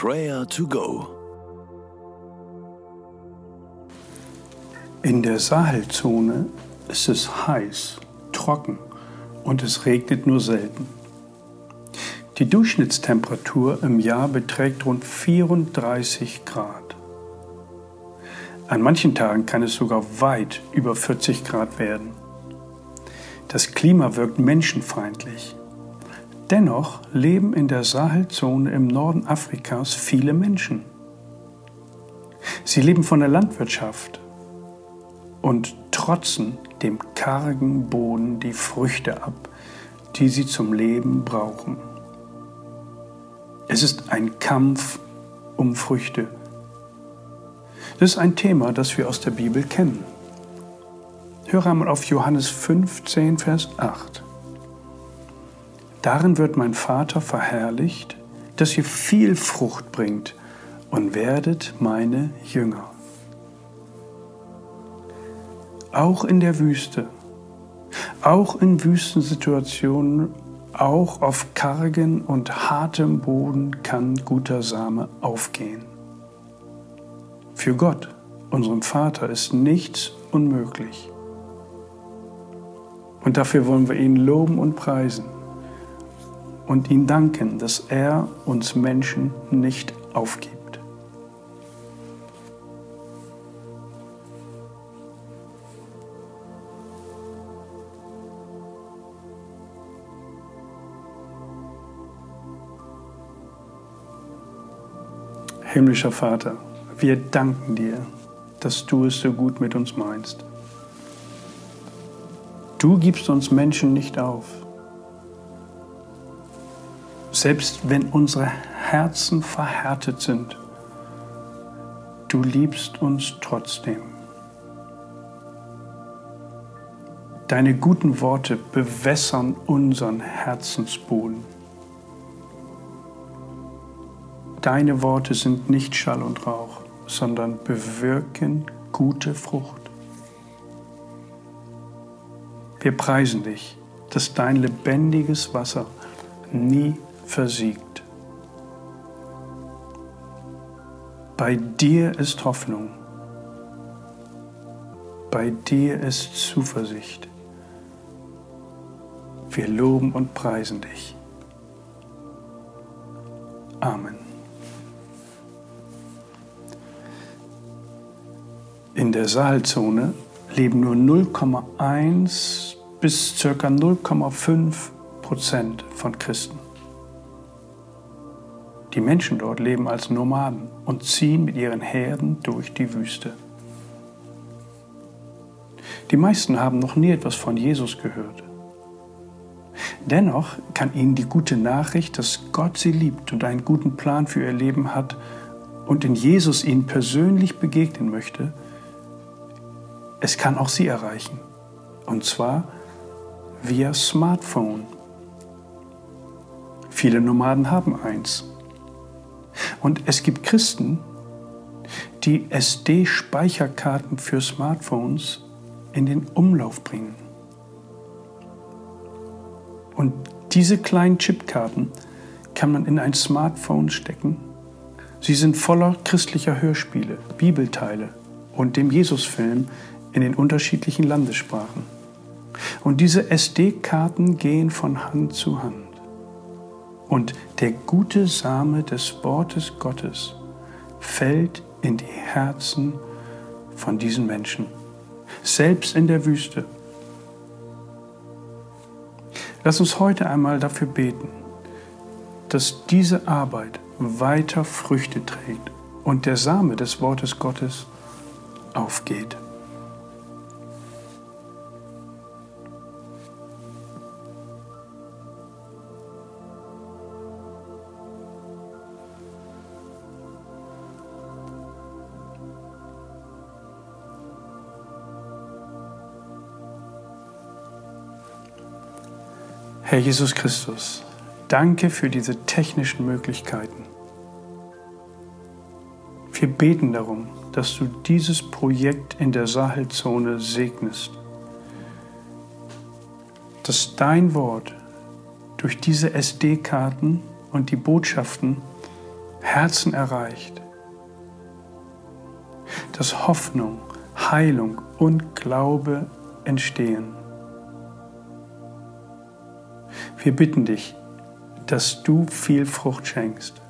Prayer to Go. In der Sahelzone ist es heiß, trocken und es regnet nur selten. Die Durchschnittstemperatur im Jahr beträgt rund 34 Grad. An manchen Tagen kann es sogar weit über 40 Grad werden. Das Klima wirkt menschenfeindlich. Dennoch leben in der Sahelzone im Norden Afrikas viele Menschen. Sie leben von der Landwirtschaft und trotzen dem kargen Boden die Früchte ab, die sie zum Leben brauchen. Es ist ein Kampf um Früchte. Das ist ein Thema, das wir aus der Bibel kennen. Höre einmal auf Johannes 15, Vers 8. Darin wird mein Vater verherrlicht, dass ihr viel Frucht bringt und werdet meine Jünger. Auch in der Wüste, auch in Wüstensituationen, auch auf kargen und hartem Boden kann guter Same aufgehen. Für Gott, unserem Vater, ist nichts unmöglich. Und dafür wollen wir ihn loben und preisen und ihm danken, dass er uns Menschen nicht aufgibt. Himmlischer Vater, wir danken dir, dass du es so gut mit uns meinst. Du gibst uns Menschen nicht auf selbst wenn unsere Herzen verhärtet sind, du liebst uns trotzdem. Deine guten Worte bewässern unseren Herzensboden. Deine Worte sind nicht Schall und Rauch, sondern bewirken gute Frucht. Wir preisen dich, dass dein lebendiges Wasser nie versiegt. Bei dir ist Hoffnung. Bei dir ist Zuversicht. Wir loben und preisen dich. Amen. In der Saalzone leben nur 0,1 bis ca. 0,5 Prozent von Christen. Die Menschen dort leben als Nomaden und ziehen mit ihren Herden durch die Wüste. Die meisten haben noch nie etwas von Jesus gehört. Dennoch kann ihnen die gute Nachricht, dass Gott sie liebt und einen guten Plan für ihr Leben hat und in Jesus ihnen persönlich begegnen möchte, es kann auch sie erreichen. Und zwar via Smartphone. Viele Nomaden haben eins. Und es gibt Christen, die SD-Speicherkarten für Smartphones in den Umlauf bringen. Und diese kleinen Chipkarten kann man in ein Smartphone stecken. Sie sind voller christlicher Hörspiele, Bibelteile und dem Jesusfilm in den unterschiedlichen Landessprachen. Und diese SD-Karten gehen von Hand zu Hand. Und der gute Same des Wortes Gottes fällt in die Herzen von diesen Menschen, selbst in der Wüste. Lass uns heute einmal dafür beten, dass diese Arbeit weiter Früchte trägt und der Same des Wortes Gottes aufgeht. Herr Jesus Christus, danke für diese technischen Möglichkeiten. Wir beten darum, dass du dieses Projekt in der Sahelzone segnest, dass dein Wort durch diese SD-Karten und die Botschaften Herzen erreicht, dass Hoffnung, Heilung und Glaube entstehen. Wir bitten dich, dass du viel Frucht schenkst,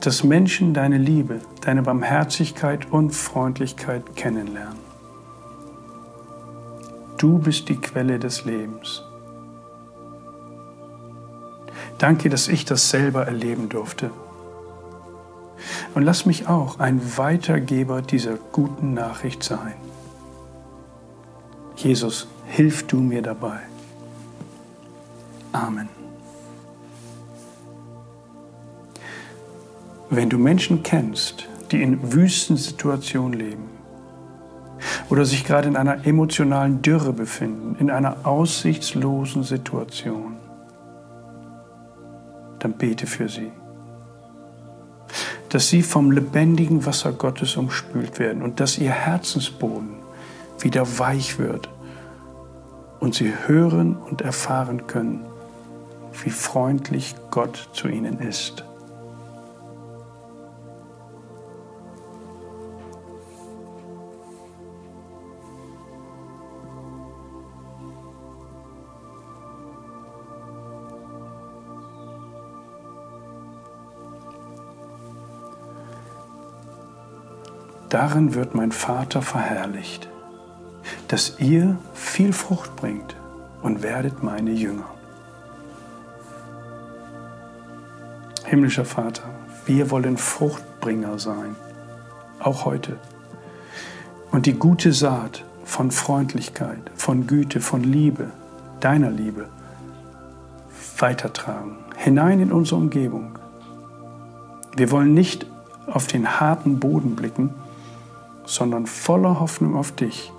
dass Menschen deine Liebe, deine Barmherzigkeit und Freundlichkeit kennenlernen. Du bist die Quelle des Lebens. Danke, dass ich das selber erleben durfte. Und lass mich auch ein Weitergeber dieser guten Nachricht sein. Jesus, hilf du mir dabei. Amen. Wenn du Menschen kennst, die in Wüstensituationen leben oder sich gerade in einer emotionalen Dürre befinden, in einer aussichtslosen Situation, dann bete für sie. Dass sie vom lebendigen Wasser Gottes umspült werden und dass ihr Herzensboden wieder weich wird und sie hören und erfahren können, wie freundlich Gott zu ihnen ist. Darin wird mein Vater verherrlicht, dass ihr viel Frucht bringt und werdet meine Jünger. Himmlischer Vater, wir wollen Fruchtbringer sein, auch heute. Und die gute Saat von Freundlichkeit, von Güte, von Liebe, deiner Liebe, weitertragen, hinein in unsere Umgebung. Wir wollen nicht auf den harten Boden blicken, sondern voller Hoffnung auf dich.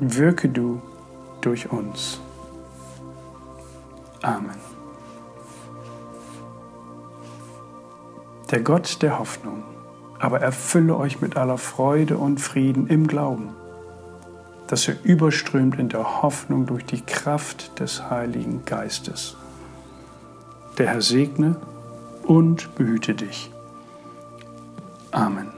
Wirke du durch uns. Amen. Der Gott der Hoffnung aber erfülle euch mit aller Freude und Frieden im Glauben, dass ihr überströmt in der Hoffnung durch die Kraft des Heiligen Geistes. Der Herr segne und behüte dich. Amen.